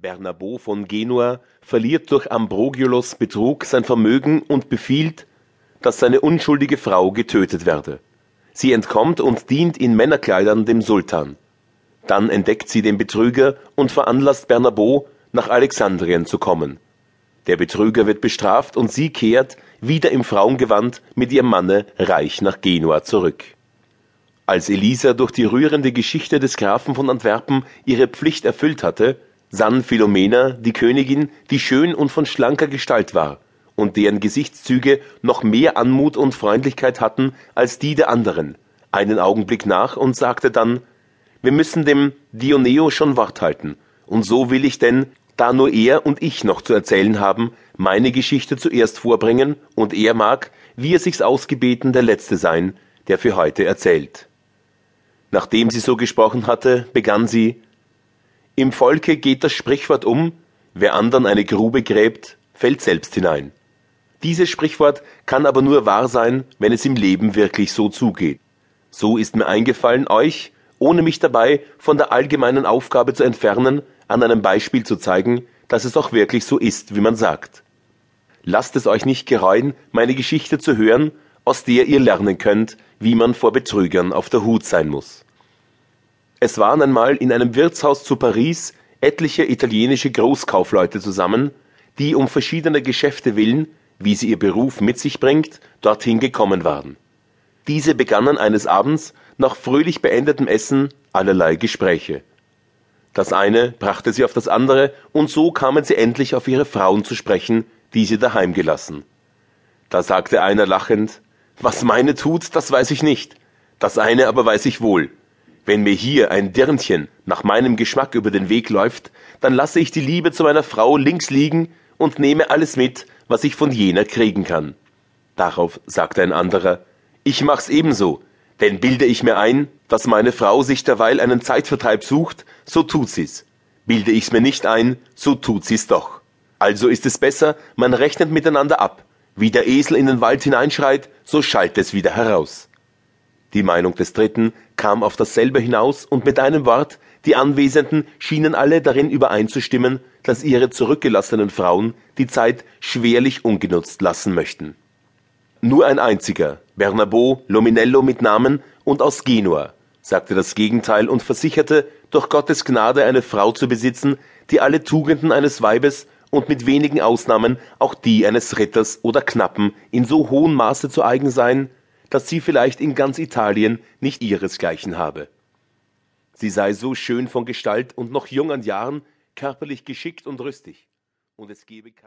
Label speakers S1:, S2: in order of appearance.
S1: Bernabo von Genua verliert durch Ambrogiolos Betrug sein Vermögen und befiehlt, dass seine unschuldige Frau getötet werde. Sie entkommt und dient in Männerkleidern dem Sultan. Dann entdeckt sie den Betrüger und veranlasst Bernabo, nach Alexandrien zu kommen. Der Betrüger wird bestraft und sie kehrt, wieder im Frauengewand, mit ihrem Manne reich nach Genua zurück. Als Elisa durch die rührende Geschichte des Grafen von Antwerpen ihre Pflicht erfüllt hatte, sann Philomena die Königin, die schön und von schlanker Gestalt war und deren Gesichtszüge noch mehr Anmut und Freundlichkeit hatten als die der anderen, einen Augenblick nach und sagte dann, wir müssen dem Dioneo schon Wort halten, und so will ich denn, da nur er und ich noch zu erzählen haben, meine Geschichte zuerst vorbringen, und er mag, wie er sich's ausgebeten, der Letzte sein, der für heute erzählt. Nachdem sie so gesprochen hatte, begann sie, im Volke geht das Sprichwort um, wer andern eine Grube gräbt, fällt selbst hinein. Dieses Sprichwort kann aber nur wahr sein, wenn es im Leben wirklich so zugeht. So ist mir eingefallen, euch, ohne mich dabei von der allgemeinen Aufgabe zu entfernen, an einem Beispiel zu zeigen, dass es auch wirklich so ist, wie man sagt. Lasst es euch nicht gereuen, meine Geschichte zu hören, aus der ihr lernen könnt, wie man vor Betrügern auf der Hut sein muss. Es waren einmal in einem Wirtshaus zu Paris etliche italienische Großkaufleute zusammen, die um verschiedene Geschäfte willen, wie sie ihr Beruf mit sich bringt, dorthin gekommen waren. Diese begannen eines Abends nach fröhlich beendetem Essen allerlei Gespräche. Das eine brachte sie auf das andere, und so kamen sie endlich auf ihre Frauen zu sprechen, die sie daheim gelassen. Da sagte einer lachend, was meine tut, das weiß ich nicht, das eine aber weiß ich wohl, wenn mir hier ein Dirnchen nach meinem Geschmack über den Weg läuft, dann lasse ich die Liebe zu meiner Frau links liegen und nehme alles mit, was ich von jener kriegen kann. Darauf sagte ein anderer, ich mach's ebenso, denn bilde ich mir ein, dass meine Frau sich derweil einen Zeitvertreib sucht, so tut sie's. Bilde ich's mir nicht ein, so tut sie's doch. Also ist es besser, man rechnet miteinander ab. Wie der Esel in den Wald hineinschreit, so schallt es wieder heraus. Die Meinung des Dritten kam auf dasselbe hinaus, und mit einem Wort, die Anwesenden schienen alle darin übereinzustimmen, dass ihre zurückgelassenen Frauen die Zeit schwerlich ungenutzt lassen möchten. Nur ein einziger, Bernabo Lominello mit Namen und aus Genua, sagte das Gegenteil und versicherte, durch Gottes Gnade eine Frau zu besitzen, die alle Tugenden eines Weibes und mit wenigen Ausnahmen auch die eines Ritters oder Knappen in so hohem Maße zu eigen seien, dass sie vielleicht in ganz Italien nicht ihresgleichen habe. Sie sei so schön von Gestalt und noch jung an Jahren, körperlich geschickt und rüstig, und es gebe